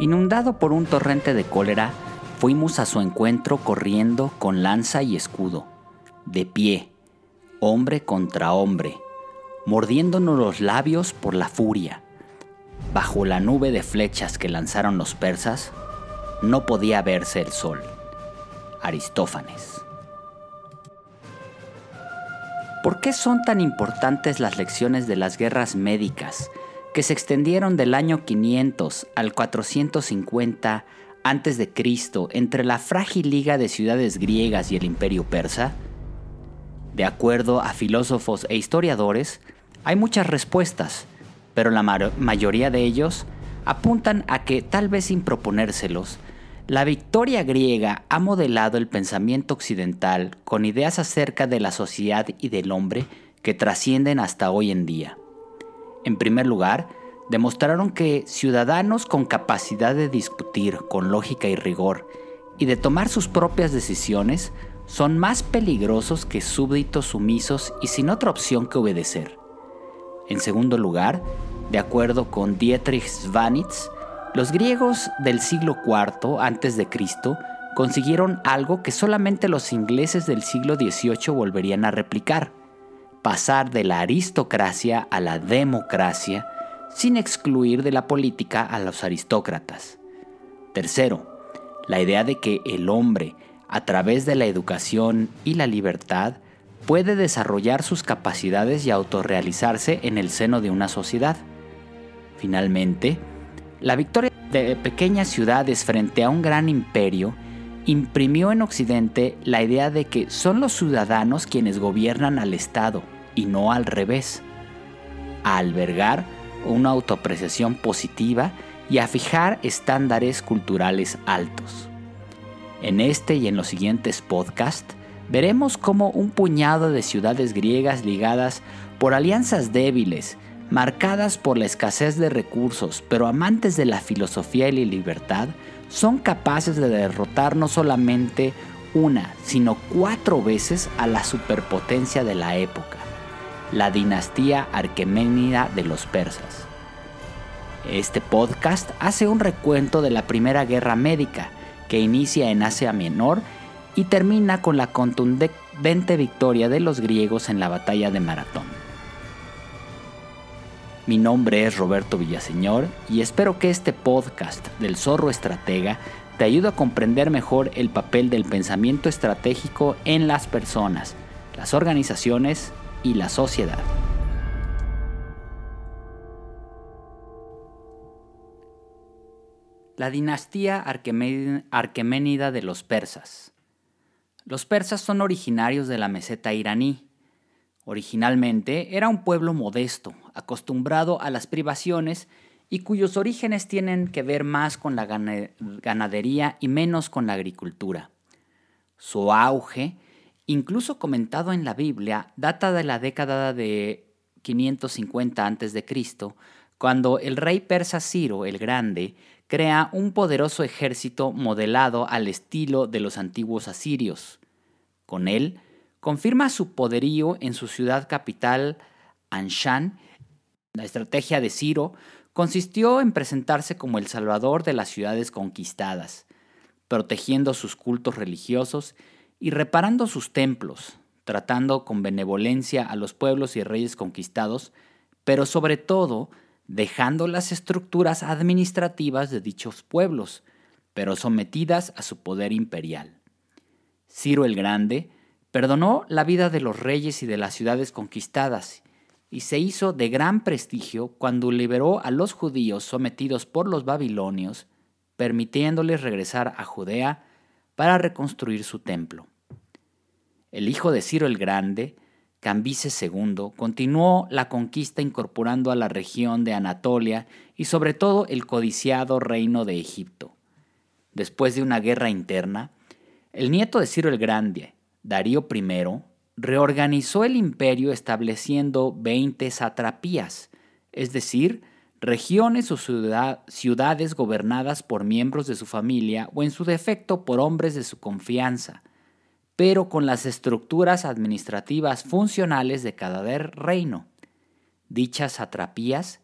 Inundado por un torrente de cólera, fuimos a su encuentro corriendo con lanza y escudo, de pie, hombre contra hombre, mordiéndonos los labios por la furia. Bajo la nube de flechas que lanzaron los persas, no podía verse el sol. Aristófanes. ¿Por qué son tan importantes las lecciones de las guerras médicas que se extendieron del año 500 al 450 a.C. entre la frágil liga de ciudades griegas y el imperio persa? De acuerdo a filósofos e historiadores, hay muchas respuestas, pero la mayoría de ellos apuntan a que, tal vez sin proponérselos, la victoria griega ha modelado el pensamiento occidental con ideas acerca de la sociedad y del hombre que trascienden hasta hoy en día. En primer lugar, demostraron que ciudadanos con capacidad de discutir con lógica y rigor y de tomar sus propias decisiones son más peligrosos que súbditos sumisos y sin otra opción que obedecer. En segundo lugar, de acuerdo con Dietrich Svanitz, los griegos del siglo IV a.C. consiguieron algo que solamente los ingleses del siglo XVIII volverían a replicar, pasar de la aristocracia a la democracia sin excluir de la política a los aristócratas. Tercero, la idea de que el hombre, a través de la educación y la libertad, puede desarrollar sus capacidades y autorrealizarse en el seno de una sociedad. Finalmente, la victoria de pequeñas ciudades frente a un gran imperio imprimió en Occidente la idea de que son los ciudadanos quienes gobiernan al Estado y no al revés, a albergar una autoapreciación positiva y a fijar estándares culturales altos. En este y en los siguientes podcasts veremos cómo un puñado de ciudades griegas ligadas por alianzas débiles, marcadas por la escasez de recursos, pero amantes de la filosofía y la libertad, son capaces de derrotar no solamente una, sino cuatro veces a la superpotencia de la época, la dinastía arqueménida de los persas. Este podcast hace un recuento de la Primera Guerra Médica, que inicia en Asia Menor y termina con la contundente victoria de los griegos en la batalla de Maratón. Mi nombre es Roberto Villaseñor y espero que este podcast del Zorro Estratega te ayude a comprender mejor el papel del pensamiento estratégico en las personas, las organizaciones y la sociedad. La dinastía arqueménida de los persas. Los persas son originarios de la meseta iraní, Originalmente era un pueblo modesto, acostumbrado a las privaciones y cuyos orígenes tienen que ver más con la ganadería y menos con la agricultura. Su auge, incluso comentado en la Biblia, data de la década de 550 a.C., cuando el rey persa Ciro el Grande crea un poderoso ejército modelado al estilo de los antiguos asirios. Con él, confirma su poderío en su ciudad capital, Anshan. La estrategia de Ciro consistió en presentarse como el salvador de las ciudades conquistadas, protegiendo sus cultos religiosos y reparando sus templos, tratando con benevolencia a los pueblos y reyes conquistados, pero sobre todo dejando las estructuras administrativas de dichos pueblos, pero sometidas a su poder imperial. Ciro el Grande Perdonó la vida de los reyes y de las ciudades conquistadas y se hizo de gran prestigio cuando liberó a los judíos sometidos por los babilonios, permitiéndoles regresar a Judea para reconstruir su templo. El hijo de Ciro el Grande, Cambises II, continuó la conquista incorporando a la región de Anatolia y sobre todo el codiciado reino de Egipto. Después de una guerra interna, el nieto de Ciro el Grande, Darío I reorganizó el imperio estableciendo 20 satrapías, es decir, regiones o ciudades gobernadas por miembros de su familia o en su defecto por hombres de su confianza, pero con las estructuras administrativas funcionales de cada reino. Dichas satrapías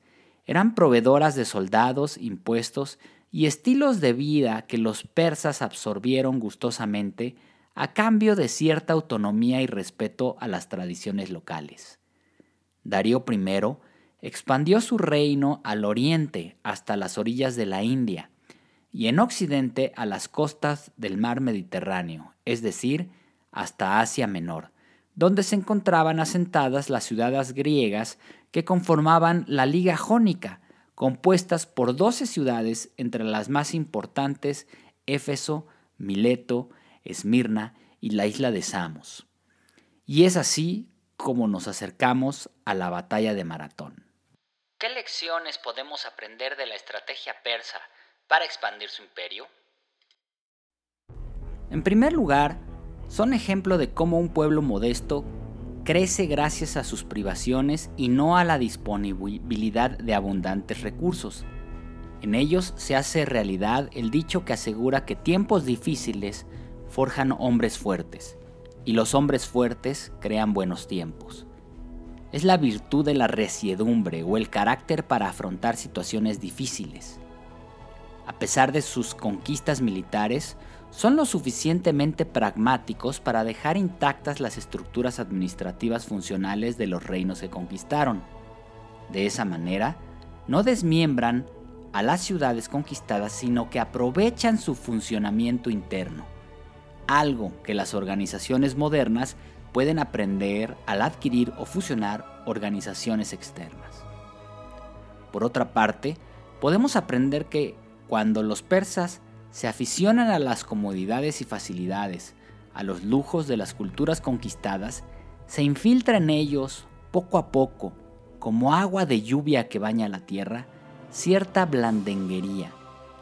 eran proveedoras de soldados, impuestos y estilos de vida que los persas absorbieron gustosamente a cambio de cierta autonomía y respeto a las tradiciones locales. Darío I expandió su reino al oriente hasta las orillas de la India y en occidente a las costas del mar Mediterráneo, es decir, hasta Asia Menor, donde se encontraban asentadas las ciudades griegas que conformaban la Liga Jónica, compuestas por doce ciudades entre las más importantes Éfeso, Mileto, Esmirna y la isla de Samos. Y es así como nos acercamos a la batalla de Maratón. ¿Qué lecciones podemos aprender de la estrategia persa para expandir su imperio? En primer lugar, son ejemplo de cómo un pueblo modesto crece gracias a sus privaciones y no a la disponibilidad de abundantes recursos. En ellos se hace realidad el dicho que asegura que tiempos difíciles forjan hombres fuertes, y los hombres fuertes crean buenos tiempos. Es la virtud de la resiedumbre o el carácter para afrontar situaciones difíciles. A pesar de sus conquistas militares, son lo suficientemente pragmáticos para dejar intactas las estructuras administrativas funcionales de los reinos que conquistaron. De esa manera, no desmiembran a las ciudades conquistadas, sino que aprovechan su funcionamiento interno, algo que las organizaciones modernas pueden aprender al adquirir o fusionar organizaciones externas. Por otra parte, podemos aprender que cuando los persas se aficionan a las comodidades y facilidades, a los lujos de las culturas conquistadas, se infiltra en ellos, poco a poco, como agua de lluvia que baña la tierra, cierta blandenguería,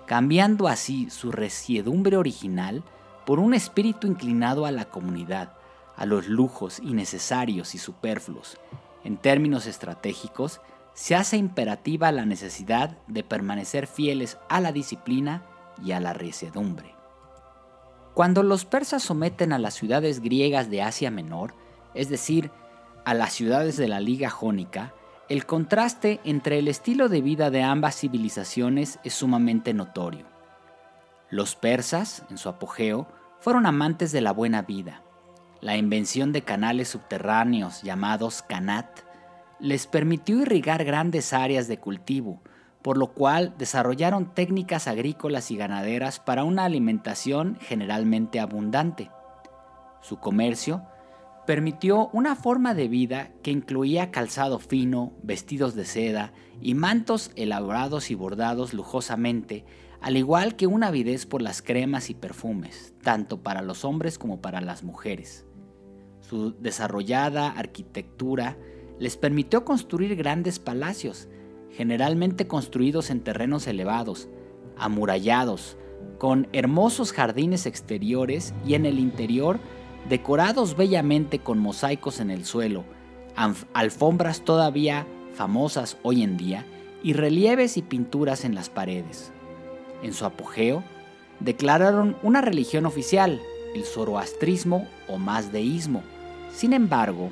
cambiando así su resiedumbre original por un espíritu inclinado a la comunidad, a los lujos innecesarios y superfluos. En términos estratégicos, se hace imperativa la necesidad de permanecer fieles a la disciplina y a la resiedumbre. Cuando los persas someten a las ciudades griegas de Asia Menor, es decir, a las ciudades de la Liga Jónica, el contraste entre el estilo de vida de ambas civilizaciones es sumamente notorio. Los persas, en su apogeo, fueron amantes de la buena vida. La invención de canales subterráneos llamados kanat les permitió irrigar grandes áreas de cultivo, por lo cual desarrollaron técnicas agrícolas y ganaderas para una alimentación generalmente abundante. Su comercio permitió una forma de vida que incluía calzado fino, vestidos de seda y mantos elaborados y bordados lujosamente, al igual que una avidez por las cremas y perfumes, tanto para los hombres como para las mujeres. Su desarrollada arquitectura les permitió construir grandes palacios, generalmente construidos en terrenos elevados, amurallados, con hermosos jardines exteriores y en el interior decorados bellamente con mosaicos en el suelo, alfombras todavía famosas hoy en día y relieves y pinturas en las paredes. En su apogeo, declararon una religión oficial, el zoroastrismo o mazdeísmo. Sin embargo,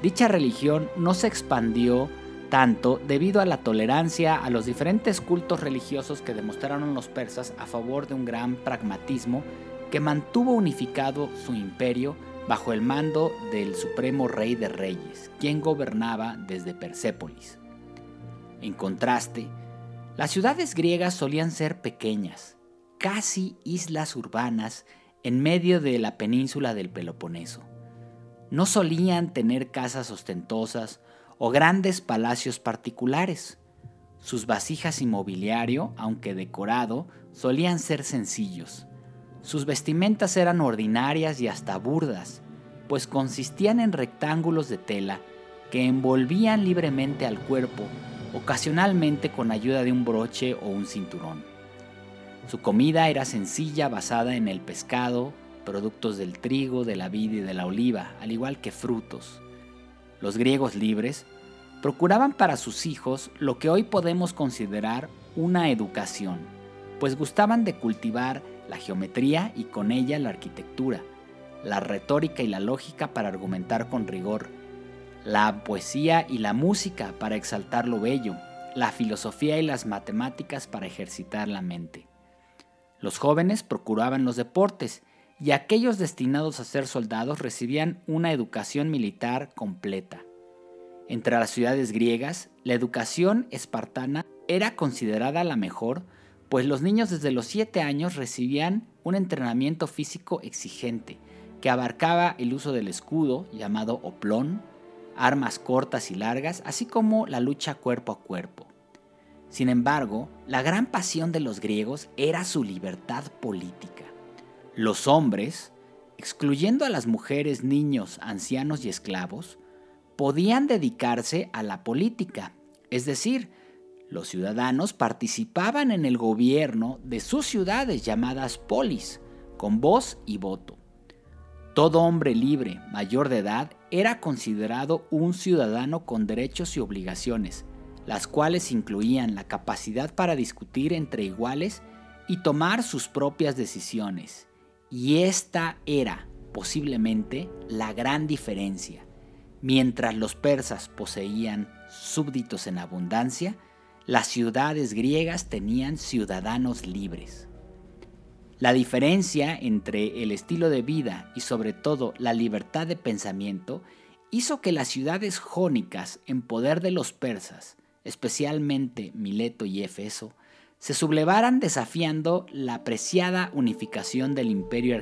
dicha religión no se expandió tanto debido a la tolerancia a los diferentes cultos religiosos que demostraron los persas a favor de un gran pragmatismo que mantuvo unificado su imperio bajo el mando del supremo rey de reyes, quien gobernaba desde Persépolis. En contraste, las ciudades griegas solían ser pequeñas, casi islas urbanas en medio de la península del Peloponeso. No solían tener casas ostentosas o grandes palacios particulares. Sus vasijas y mobiliario, aunque decorado, solían ser sencillos. Sus vestimentas eran ordinarias y hasta burdas, pues consistían en rectángulos de tela que envolvían libremente al cuerpo, ocasionalmente con ayuda de un broche o un cinturón. Su comida era sencilla basada en el pescado, productos del trigo, de la vid y de la oliva, al igual que frutos. Los griegos libres procuraban para sus hijos lo que hoy podemos considerar una educación, pues gustaban de cultivar la geometría y con ella la arquitectura, la retórica y la lógica para argumentar con rigor, la poesía y la música para exaltar lo bello, la filosofía y las matemáticas para ejercitar la mente. Los jóvenes procuraban los deportes y aquellos destinados a ser soldados recibían una educación militar completa. Entre las ciudades griegas, la educación espartana era considerada la mejor, pues los niños desde los 7 años recibían un entrenamiento físico exigente, que abarcaba el uso del escudo, llamado oplón, armas cortas y largas, así como la lucha cuerpo a cuerpo. Sin embargo, la gran pasión de los griegos era su libertad política. Los hombres, excluyendo a las mujeres, niños, ancianos y esclavos, podían dedicarse a la política, es decir, los ciudadanos participaban en el gobierno de sus ciudades llamadas polis, con voz y voto. Todo hombre libre, mayor de edad, era considerado un ciudadano con derechos y obligaciones, las cuales incluían la capacidad para discutir entre iguales y tomar sus propias decisiones. Y esta era, posiblemente, la gran diferencia. Mientras los persas poseían súbditos en abundancia, las ciudades griegas tenían ciudadanos libres. La diferencia entre el estilo de vida y sobre todo la libertad de pensamiento hizo que las ciudades jónicas en poder de los persas especialmente Mileto y Éfeso, se sublevaran desafiando la apreciada unificación del imperio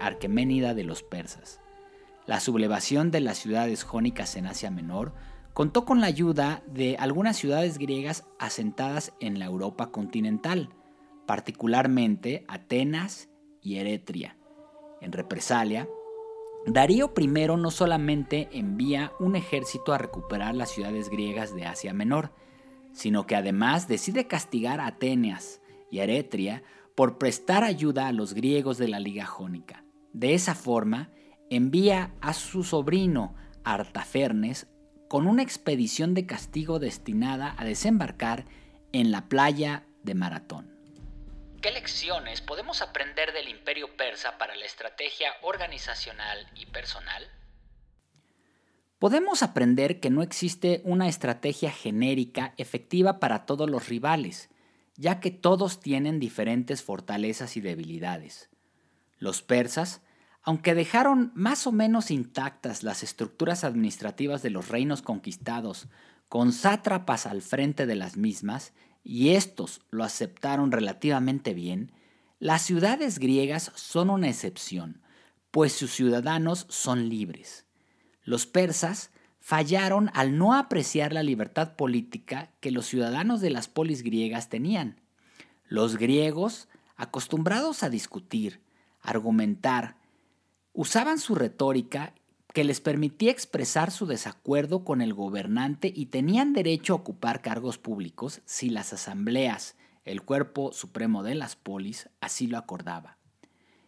arqueménida de los persas. La sublevación de las ciudades jónicas en Asia Menor contó con la ayuda de algunas ciudades griegas asentadas en la Europa continental, particularmente Atenas y Eretria. En represalia, Darío I no solamente envía un ejército a recuperar las ciudades griegas de Asia Menor, sino que además decide castigar a Atenas y Eretria por prestar ayuda a los griegos de la Liga Jónica. De esa forma, envía a su sobrino Artafernes con una expedición de castigo destinada a desembarcar en la playa de Maratón. ¿Qué lecciones podemos aprender del imperio persa para la estrategia organizacional y personal? Podemos aprender que no existe una estrategia genérica efectiva para todos los rivales, ya que todos tienen diferentes fortalezas y debilidades. Los persas, aunque dejaron más o menos intactas las estructuras administrativas de los reinos conquistados, con sátrapas al frente de las mismas y estos lo aceptaron relativamente bien, las ciudades griegas son una excepción, pues sus ciudadanos son libres. Los persas fallaron al no apreciar la libertad política que los ciudadanos de las polis griegas tenían. Los griegos, acostumbrados a discutir, argumentar, usaban su retórica que les permitía expresar su desacuerdo con el gobernante y tenían derecho a ocupar cargos públicos si las asambleas, el cuerpo supremo de las polis, así lo acordaba.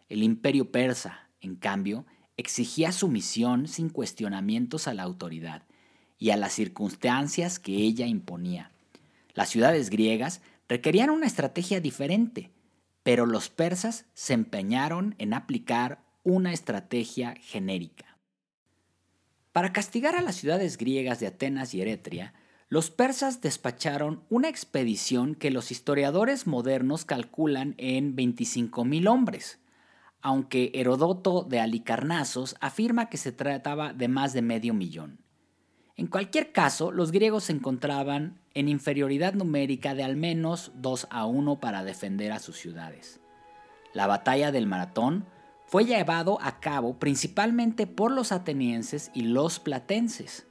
El imperio persa, en cambio, exigía sumisión sin cuestionamientos a la autoridad y a las circunstancias que ella imponía. Las ciudades griegas requerían una estrategia diferente, pero los persas se empeñaron en aplicar una estrategia genérica. Para castigar a las ciudades griegas de Atenas y Eretria, los persas despacharon una expedición que los historiadores modernos calculan en 25.000 hombres, aunque Herodoto de Alicarnasos afirma que se trataba de más de medio millón. En cualquier caso, los griegos se encontraban en inferioridad numérica de al menos 2 a 1 para defender a sus ciudades. La batalla del Maratón fue llevado a cabo principalmente por los atenienses y los platenses,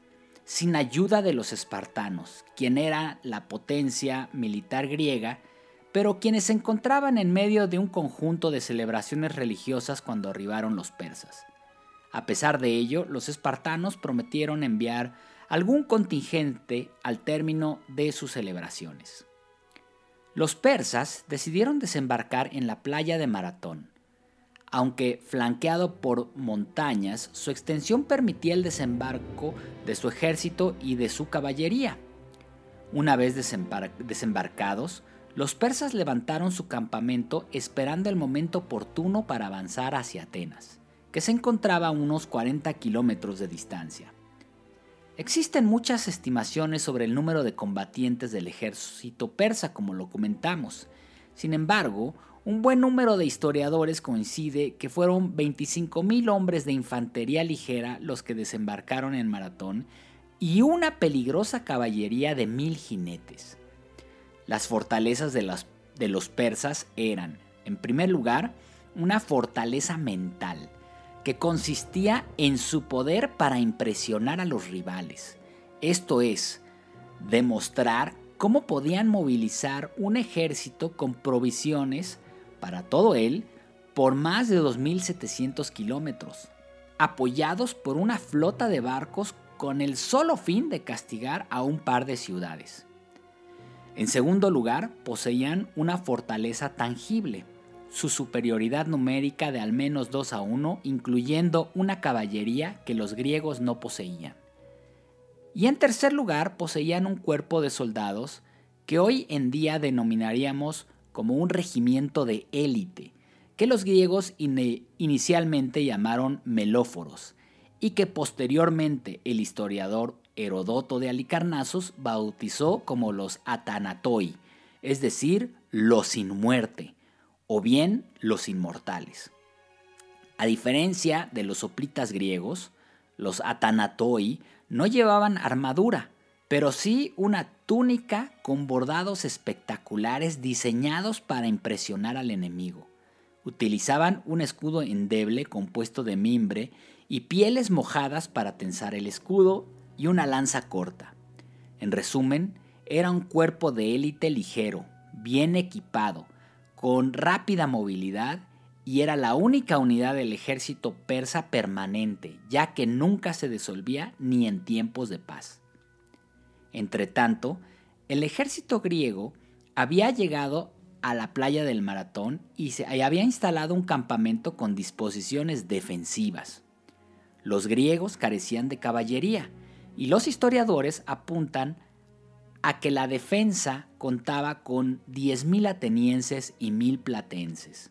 sin ayuda de los espartanos, quien era la potencia militar griega, pero quienes se encontraban en medio de un conjunto de celebraciones religiosas cuando arribaron los persas. A pesar de ello, los espartanos prometieron enviar algún contingente al término de sus celebraciones. Los persas decidieron desembarcar en la playa de Maratón, aunque flanqueado por montañas, su extensión permitía el desembarco de su ejército y de su caballería. Una vez desembarcados, los persas levantaron su campamento esperando el momento oportuno para avanzar hacia Atenas, que se encontraba a unos 40 kilómetros de distancia. Existen muchas estimaciones sobre el número de combatientes del ejército persa, como lo comentamos. Sin embargo, un buen número de historiadores coincide que fueron 25.000 hombres de infantería ligera los que desembarcaron en Maratón y una peligrosa caballería de mil jinetes. Las fortalezas de, de los persas eran, en primer lugar, una fortaleza mental, que consistía en su poder para impresionar a los rivales. Esto es, demostrar cómo podían movilizar un ejército con provisiones para todo él por más de 2.700 kilómetros, apoyados por una flota de barcos con el solo fin de castigar a un par de ciudades. En segundo lugar, poseían una fortaleza tangible, su superioridad numérica de al menos 2 a 1, incluyendo una caballería que los griegos no poseían. Y en tercer lugar, poseían un cuerpo de soldados que hoy en día denominaríamos como un regimiento de élite, que los griegos inicialmente llamaron melóforos, y que posteriormente el historiador Herodoto de Alicarnasos bautizó como los Atanatoi, es decir, los sin muerte, o bien los inmortales. A diferencia de los soplitas griegos, los atanatoi no llevaban armadura, pero sí una túnica con bordados espectaculares diseñados para impresionar al enemigo. Utilizaban un escudo endeble compuesto de mimbre y pieles mojadas para tensar el escudo y una lanza corta. En resumen, era un cuerpo de élite ligero, bien equipado, con rápida movilidad y era la única unidad del ejército persa permanente, ya que nunca se disolvía ni en tiempos de paz. Entretanto, el ejército griego había llegado a la playa del Maratón y se había instalado un campamento con disposiciones defensivas. Los griegos carecían de caballería y los historiadores apuntan a que la defensa contaba con 10.000 atenienses y 1.000 platenses.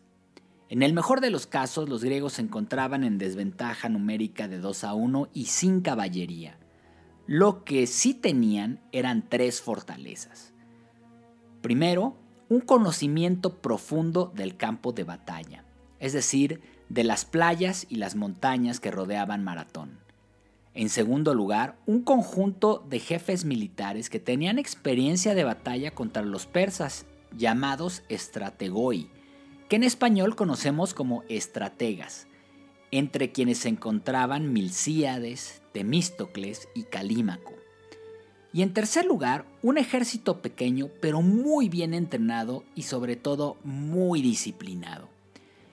En el mejor de los casos, los griegos se encontraban en desventaja numérica de 2 a 1 y sin caballería. Lo que sí tenían eran tres fortalezas. Primero, un conocimiento profundo del campo de batalla, es decir, de las playas y las montañas que rodeaban Maratón. En segundo lugar, un conjunto de jefes militares que tenían experiencia de batalla contra los persas, llamados estrategoi, que en español conocemos como estrategas, entre quienes se encontraban Milcíades, Temístocles y Calímaco. Y en tercer lugar, un ejército pequeño pero muy bien entrenado y sobre todo muy disciplinado.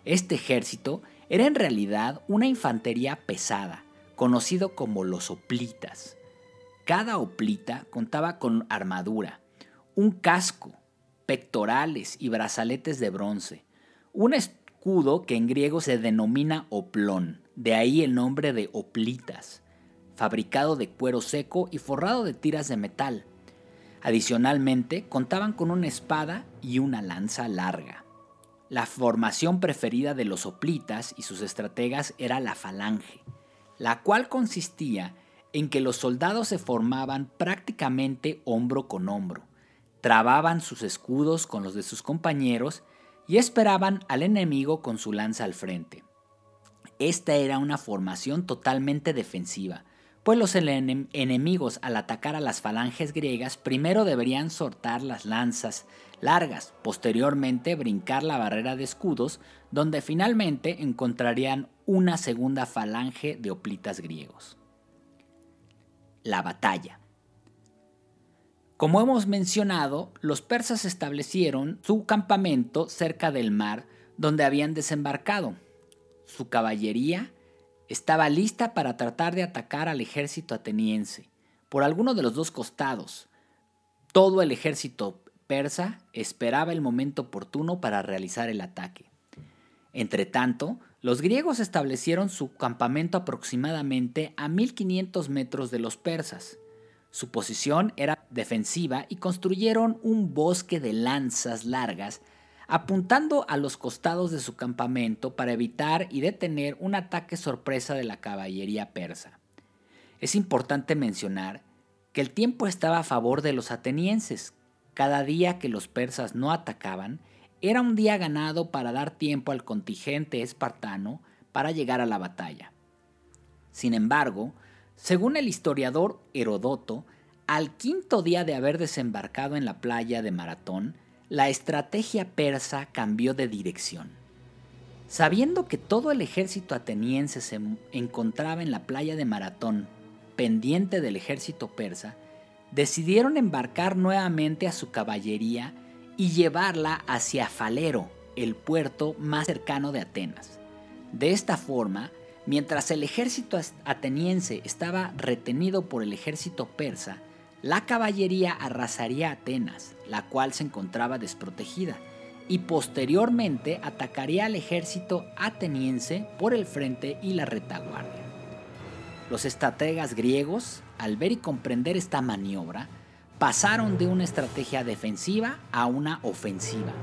Este ejército era en realidad una infantería pesada, conocido como los oplitas. Cada oplita contaba con armadura, un casco, pectorales y brazaletes de bronce, un escudo que en griego se denomina oplón, de ahí el nombre de oplitas, fabricado de cuero seco y forrado de tiras de metal. Adicionalmente, contaban con una espada y una lanza larga. La formación preferida de los oplitas y sus estrategas era la falange, la cual consistía en que los soldados se formaban prácticamente hombro con hombro, trababan sus escudos con los de sus compañeros y esperaban al enemigo con su lanza al frente. Esta era una formación totalmente defensiva, pues los enemigos al atacar a las falanges griegas primero deberían soltar las lanzas largas, posteriormente brincar la barrera de escudos, donde finalmente encontrarían una segunda falange de oplitas griegos. La batalla. Como hemos mencionado, los persas establecieron su campamento cerca del mar donde habían desembarcado. Su caballería estaba lista para tratar de atacar al ejército ateniense por alguno de los dos costados. Todo el ejército persa esperaba el momento oportuno para realizar el ataque. Entretanto, los griegos establecieron su campamento aproximadamente a 1500 metros de los persas. Su posición era defensiva y construyeron un bosque de lanzas largas apuntando a los costados de su campamento para evitar y detener un ataque sorpresa de la caballería persa. Es importante mencionar que el tiempo estaba a favor de los atenienses. Cada día que los persas no atacaban era un día ganado para dar tiempo al contingente espartano para llegar a la batalla. Sin embargo, según el historiador Herodoto, al quinto día de haber desembarcado en la playa de Maratón, la estrategia persa cambió de dirección. Sabiendo que todo el ejército ateniense se encontraba en la playa de Maratón, pendiente del ejército persa, decidieron embarcar nuevamente a su caballería y llevarla hacia Falero, el puerto más cercano de Atenas. De esta forma, mientras el ejército ateniense estaba retenido por el ejército persa, la caballería arrasaría Atenas, la cual se encontraba desprotegida, y posteriormente atacaría al ejército ateniense por el frente y la retaguardia. Los estrategas griegos, al ver y comprender esta maniobra, pasaron de una estrategia defensiva a una ofensiva.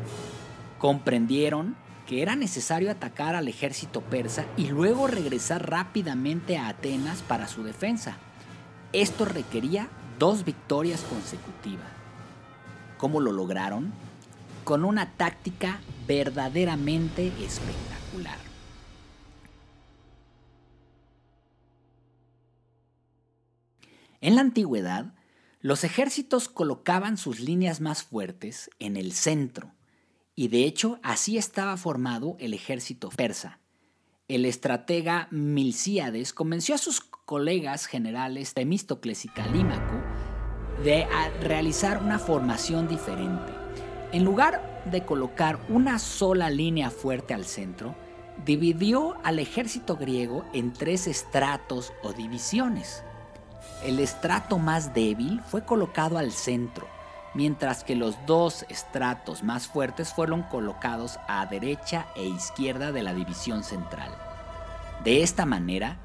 Comprendieron que era necesario atacar al ejército persa y luego regresar rápidamente a Atenas para su defensa. Esto requería dos victorias consecutivas. ¿Cómo lo lograron? Con una táctica verdaderamente espectacular. En la antigüedad, los ejércitos colocaban sus líneas más fuertes en el centro, y de hecho así estaba formado el ejército persa. El estratega Milcíades convenció a sus colegas generales Temístocles y Calímaco de realizar una formación diferente. En lugar de colocar una sola línea fuerte al centro, dividió al ejército griego en tres estratos o divisiones. El estrato más débil fue colocado al centro, mientras que los dos estratos más fuertes fueron colocados a derecha e izquierda de la división central. De esta manera,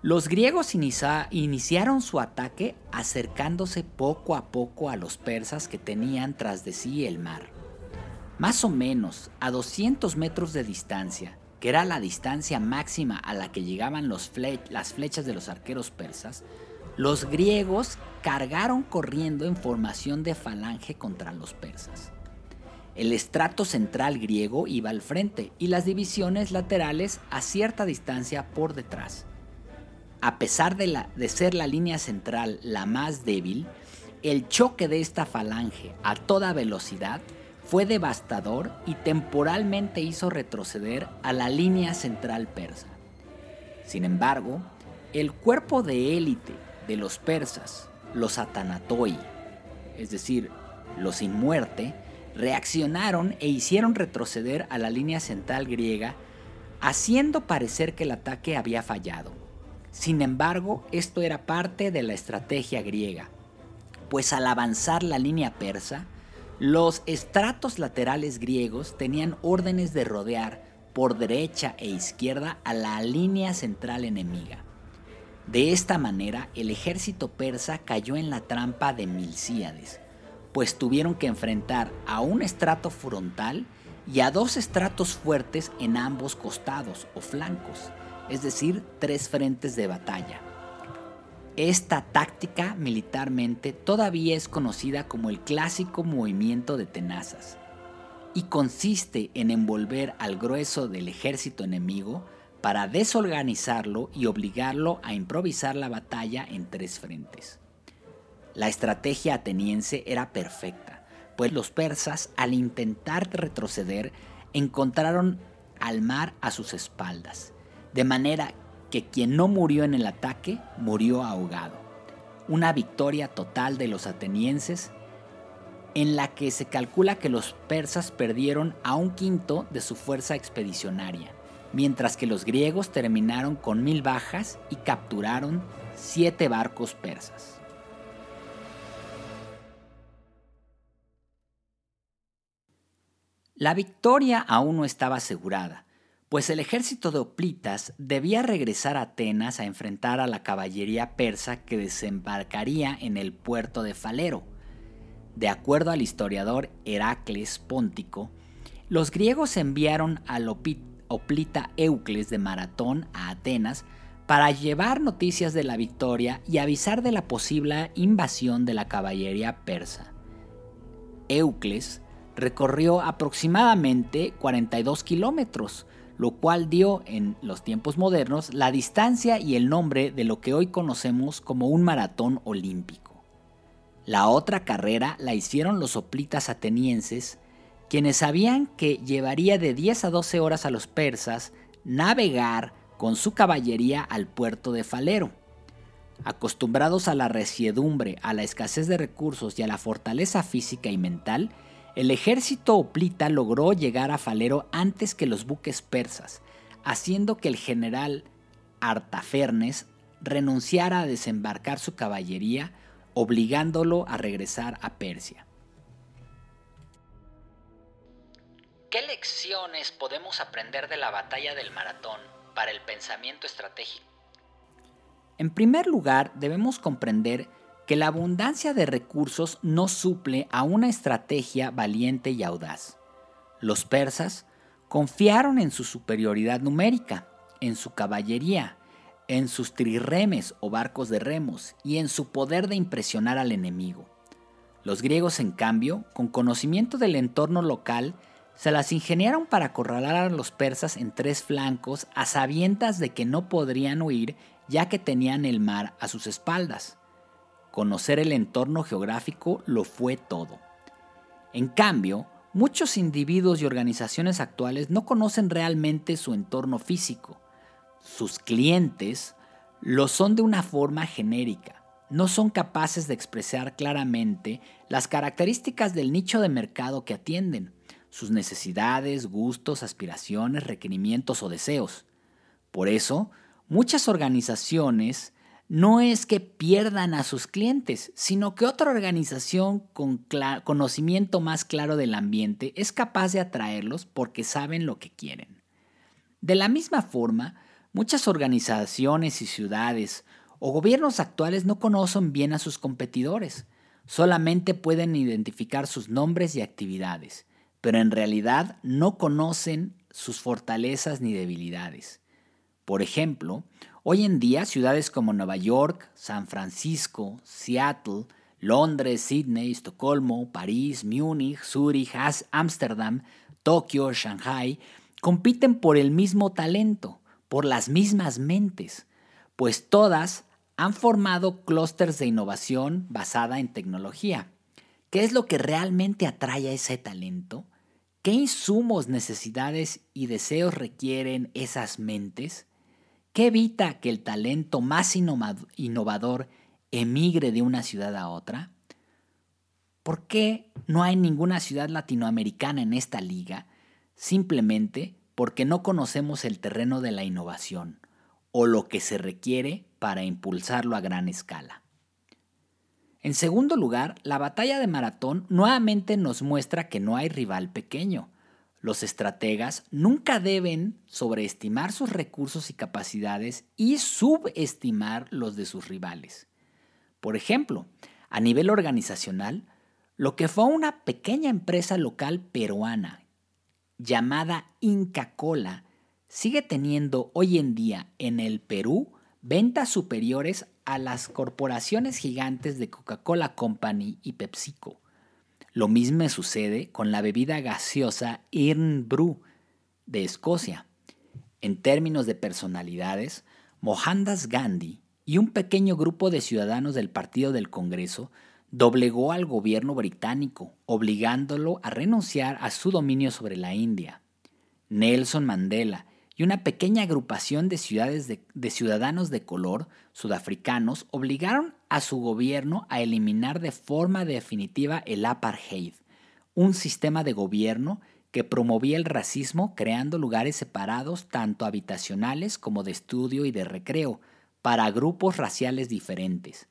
los griegos iniciaron su ataque acercándose poco a poco a los persas que tenían tras de sí el mar. Más o menos a 200 metros de distancia, que era la distancia máxima a la que llegaban las flechas de los arqueros persas, los griegos cargaron corriendo en formación de falange contra los persas. El estrato central griego iba al frente y las divisiones laterales a cierta distancia por detrás. A pesar de, ser la línea central la más débil, el choque de esta falange a toda velocidad fue devastador y temporalmente hizo retroceder a la línea central persa. Sin embargo, el cuerpo de élite de los persas, los atanatoi, es decir, los sin muerte, reaccionaron e hicieron retroceder a la línea central griega, haciendo parecer que el ataque había fallado. Sin embargo, esto era parte de la estrategia griega, pues al avanzar la línea persa, los estratos laterales griegos tenían órdenes de rodear por derecha e izquierda a la línea central enemiga. De esta manera, el ejército persa cayó en la trampa de Milcíades, pues tuvieron que enfrentar a un estrato frontal y a dos estratos fuertes en ambos costados o flancos es decir, tres frentes de batalla. Esta táctica militarmente todavía es conocida como el clásico movimiento de tenazas y consiste en envolver al grueso del ejército enemigo para desorganizarlo y obligarlo a improvisar la batalla en tres frentes. La estrategia ateniense era perfecta, pues los persas al intentar retroceder encontraron al mar a sus espaldas de manera que quien no murió en el ataque murió ahogado. Una victoria total de los atenienses en la que se calcula que los persas perdieron a un quinto de su fuerza expedicionaria, mientras que los griegos terminaron con mil bajas y capturaron siete barcos persas. La victoria aún no estaba asegurada, pues el ejército de Oplitas debía regresar a Atenas a enfrentar a la caballería persa que desembarcaría en el puerto de Falero. De acuerdo al historiador Heracles Póntico, los griegos enviaron al Oplita Eucles de Maratón a Atenas para llevar noticias de la victoria y avisar de la posible invasión de la caballería persa. Eucles recorrió aproximadamente 42 kilómetros, lo cual dio en los tiempos modernos la distancia y el nombre de lo que hoy conocemos como un maratón olímpico. La otra carrera la hicieron los soplitas atenienses, quienes sabían que llevaría de 10 a 12 horas a los persas navegar con su caballería al puerto de Falero. Acostumbrados a la resiedumbre, a la escasez de recursos y a la fortaleza física y mental, el ejército oplita logró llegar a Falero antes que los buques persas, haciendo que el general Artafernes renunciara a desembarcar su caballería, obligándolo a regresar a Persia. ¿Qué lecciones podemos aprender de la batalla del maratón para el pensamiento estratégico? En primer lugar, debemos comprender que la abundancia de recursos no suple a una estrategia valiente y audaz. Los persas confiaron en su superioridad numérica, en su caballería, en sus trirremes o barcos de remos y en su poder de impresionar al enemigo. Los griegos, en cambio, con conocimiento del entorno local, se las ingeniaron para acorralar a los persas en tres flancos a sabiendas de que no podrían huir ya que tenían el mar a sus espaldas. Conocer el entorno geográfico lo fue todo. En cambio, muchos individuos y organizaciones actuales no conocen realmente su entorno físico. Sus clientes lo son de una forma genérica. No son capaces de expresar claramente las características del nicho de mercado que atienden, sus necesidades, gustos, aspiraciones, requerimientos o deseos. Por eso, muchas organizaciones no es que pierdan a sus clientes, sino que otra organización con conocimiento más claro del ambiente es capaz de atraerlos porque saben lo que quieren. De la misma forma, muchas organizaciones y ciudades o gobiernos actuales no conocen bien a sus competidores, solamente pueden identificar sus nombres y actividades, pero en realidad no conocen sus fortalezas ni debilidades. Por ejemplo, Hoy en día, ciudades como Nueva York, San Francisco, Seattle, Londres, Sydney, Estocolmo, París, Múnich, Zurich, Ámsterdam, Tokio, Shanghai, compiten por el mismo talento, por las mismas mentes, pues todas han formado clústeres de innovación basada en tecnología. ¿Qué es lo que realmente atrae a ese talento? ¿Qué insumos, necesidades y deseos requieren esas mentes? ¿Qué evita que el talento más innovador emigre de una ciudad a otra? ¿Por qué no hay ninguna ciudad latinoamericana en esta liga? Simplemente porque no conocemos el terreno de la innovación o lo que se requiere para impulsarlo a gran escala. En segundo lugar, la batalla de maratón nuevamente nos muestra que no hay rival pequeño. Los estrategas nunca deben sobreestimar sus recursos y capacidades y subestimar los de sus rivales. Por ejemplo, a nivel organizacional, lo que fue una pequeña empresa local peruana llamada Inca Cola sigue teniendo hoy en día en el Perú ventas superiores a las corporaciones gigantes de Coca-Cola Company y PepsiCo. Lo mismo sucede con la bebida gaseosa Irn-Bru de Escocia. En términos de personalidades, Mohandas Gandhi y un pequeño grupo de ciudadanos del Partido del Congreso doblegó al gobierno británico, obligándolo a renunciar a su dominio sobre la India. Nelson Mandela y una pequeña agrupación de, ciudades de, ciudadanos de color sudafricanos obligaron a su gobierno a eliminar de forma definitiva el apartheid, un sistema de gobierno que promovía el racismo creando lugares separados tanto habitacionales como de estudio y de recreo para grupos raciales diferentes.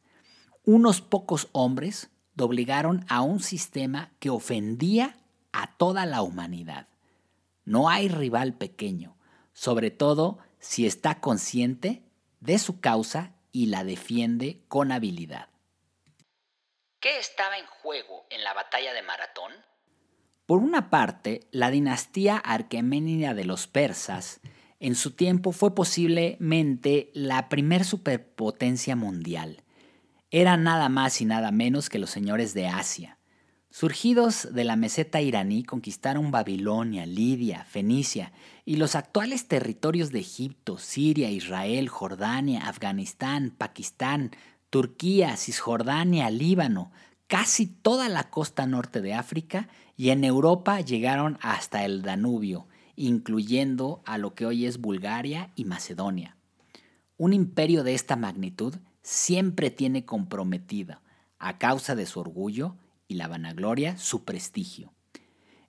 Unos pocos hombres doblegaron a un sistema que ofendía a toda la humanidad. No hay rival pequeño sobre todo si está consciente de su causa y la defiende con habilidad. ¿Qué estaba en juego en la batalla de Maratón? Por una parte, la dinastía arqueménida de los persas En su tiempo fue posiblemente la primer superpotencia mundial. Era nada más y nada menos que los señores de Asia. Surgidos de la meseta iraní, conquistaron Babilonia, Lidia, Fenicia y los actuales territorios de Egipto, Siria, Israel, Jordania, Afganistán, Pakistán, Turquía, Cisjordania, Líbano, casi toda la costa norte de África y en Europa llegaron hasta el Danubio, incluyendo a lo que hoy es Bulgaria y Macedonia. Un imperio de esta magnitud siempre tiene comprometido, a causa de su orgullo y la vanagloria, su prestigio.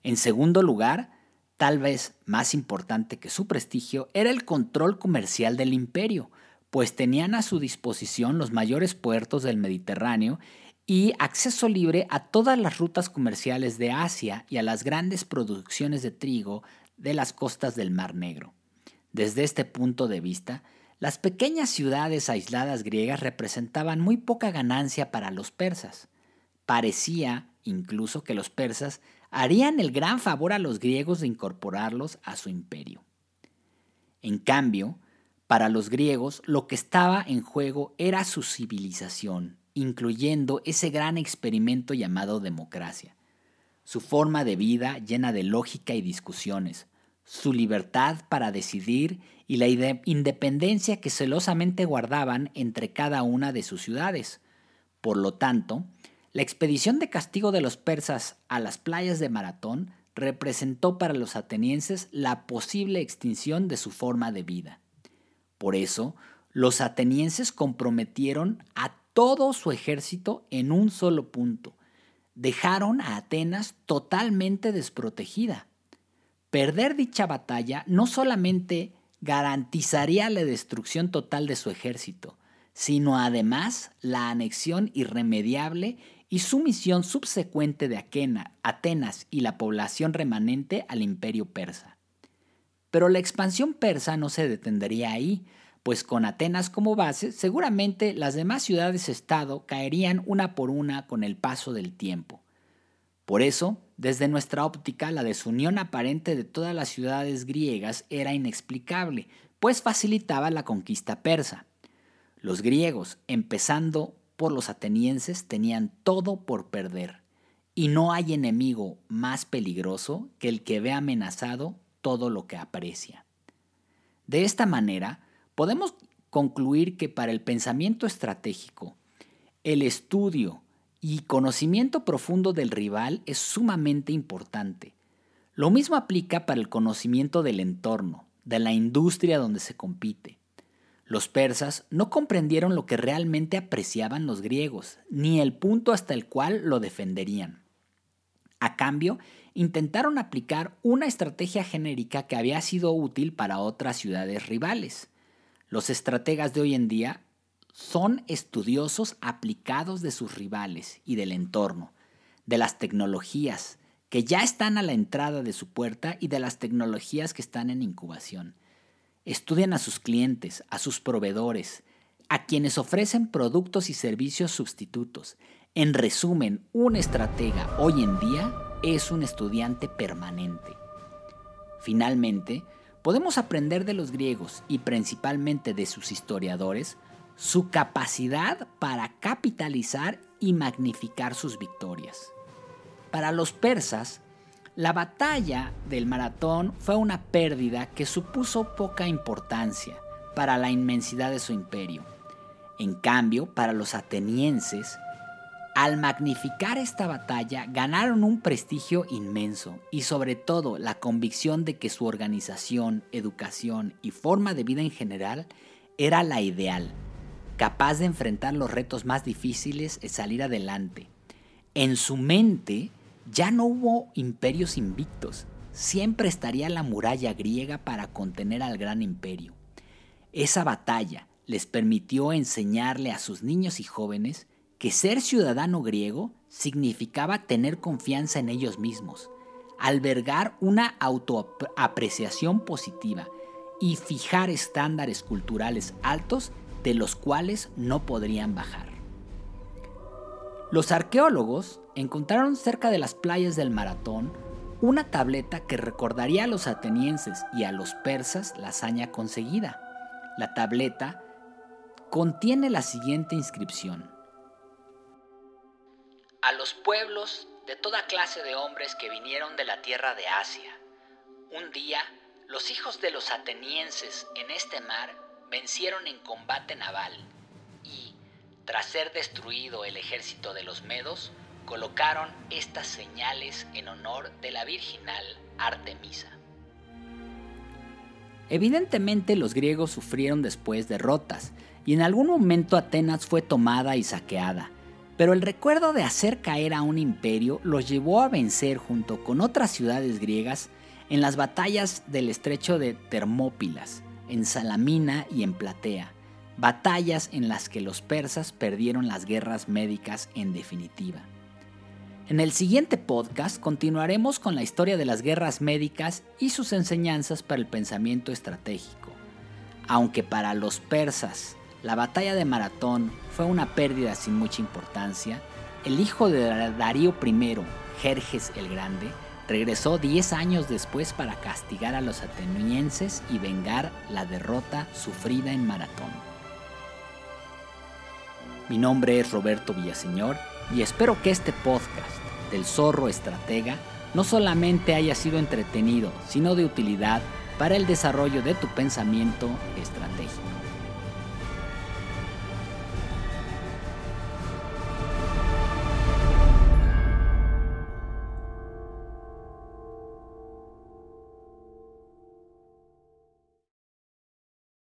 En segundo lugar, tal vez más importante que su prestigio, era el control comercial del imperio, pues tenían a su disposición los mayores puertos del Mediterráneo y acceso libre a todas las rutas comerciales de Asia y a las grandes producciones de trigo de las costas del Mar Negro. Desde este punto de vista, las pequeñas ciudades aisladas griegas representaban muy poca ganancia para los persas. Parecía incluso que los persas harían el gran favor a los griegos de incorporarlos a su imperio. En cambio, para los griegos lo que estaba en juego era su civilización, incluyendo ese gran experimento llamado democracia su forma de vida llena de lógica y discusiones, su libertad para decidir y la independencia que celosamente guardaban entre cada una de sus ciudades. Por lo tanto, la expedición de castigo de los persas a las playas de Maratón representó para los atenienses la posible extinción de su forma de vida. Por eso, los atenienses comprometieron a todo su ejército en un solo punto, dejaron a Atenas totalmente desprotegida. Perder dicha batalla no solamente garantizaría la destrucción total de su ejército, sino además la anexión irremediable y sumisión subsecuente de Atenas y la población remanente al imperio persa. Pero la expansión persa no se detendría ahí, pues con Atenas como base, seguramente las demás ciudades-estado caerían una por una con el paso del tiempo. Por eso, desde nuestra óptica, la desunión aparente de todas las ciudades griegas era inexplicable, pues facilitaba la conquista persa. Los griegos, empezando por los atenienses, tenían todo por perder, y no hay enemigo más peligroso que el que ve amenazado todo lo que aprecia. De esta manera, podemos concluir que para el pensamiento estratégico, el estudio y conocimiento profundo del rival es sumamente importante. Lo mismo aplica para el conocimiento del entorno, de la industria donde se compite. Los persas no comprendieron lo que realmente apreciaban los griegos, ni el punto hasta el cual lo defenderían. A cambio, intentaron aplicar una estrategia genérica que había sido útil para otras ciudades rivales. Los estrategas de hoy en día son estudiosos aplicados de sus rivales y del entorno, de las tecnologías que ya están a la entrada de su puerta y de las tecnologías que están en incubación. Estudian a sus clientes, a sus proveedores, a quienes ofrecen productos y servicios sustitutos. En resumen, un estratega hoy en día es un estudiante permanente. Finalmente, podemos aprender de los griegos y principalmente de sus historiadores su capacidad para capitalizar y magnificar sus victorias. Para los persas, la batalla del maratón fue una pérdida que supuso poca importancia para la inmensidad de su imperio. En cambio, para los atenienses, al magnificar esta batalla, ganaron un prestigio inmenso y sobre todo la convicción de que su organización, educación y forma de vida en general era la ideal, capaz de enfrentar los retos más difíciles y salir adelante. En su mente ya no hubo imperios invictos, siempre estaría la muralla griega para contener al gran imperio. Esa batalla les permitió enseñarle a sus niños y jóvenes que ser ciudadano griego significaba tener confianza en ellos mismos, albergar una autoapreciación positiva y fijar estándares culturales altos de los cuales no podrían bajar. Los arqueólogos encontraron cerca de las playas del Maratón una tableta que recordaría a los atenienses y a los persas la hazaña conseguida. La tableta contiene la siguiente inscripción. A los pueblos de toda clase de hombres que vinieron de la tierra de Asia, un día los hijos de los atenienses en este mar vencieron en combate naval y, tras ser destruido el ejército de los medos, colocaron estas señales en honor de la virginal Artemisa. Evidentemente los griegos sufrieron después derrotas, y en algún momento Atenas fue tomada y saqueada, pero el recuerdo de hacer caer a un imperio los llevó a vencer junto con otras ciudades griegas en las batallas del estrecho de Termópilas, en Salamina y en Platea, batallas en las que los persas perdieron las guerras médicas en definitiva. En el siguiente podcast continuaremos con la historia de las guerras médicas y sus enseñanzas para el pensamiento estratégico. Aunque para los persas la batalla de Maratón fue una pérdida sin mucha importancia, el hijo de Darío I, Jerjes el Grande, regresó 10 años después para castigar a los atenienses y vengar la derrota sufrida en Maratón. Mi nombre es Roberto Villaseñor y espero que este podcast del zorro estratega no solamente haya sido entretenido, sino de utilidad para el desarrollo de tu pensamiento estratégico.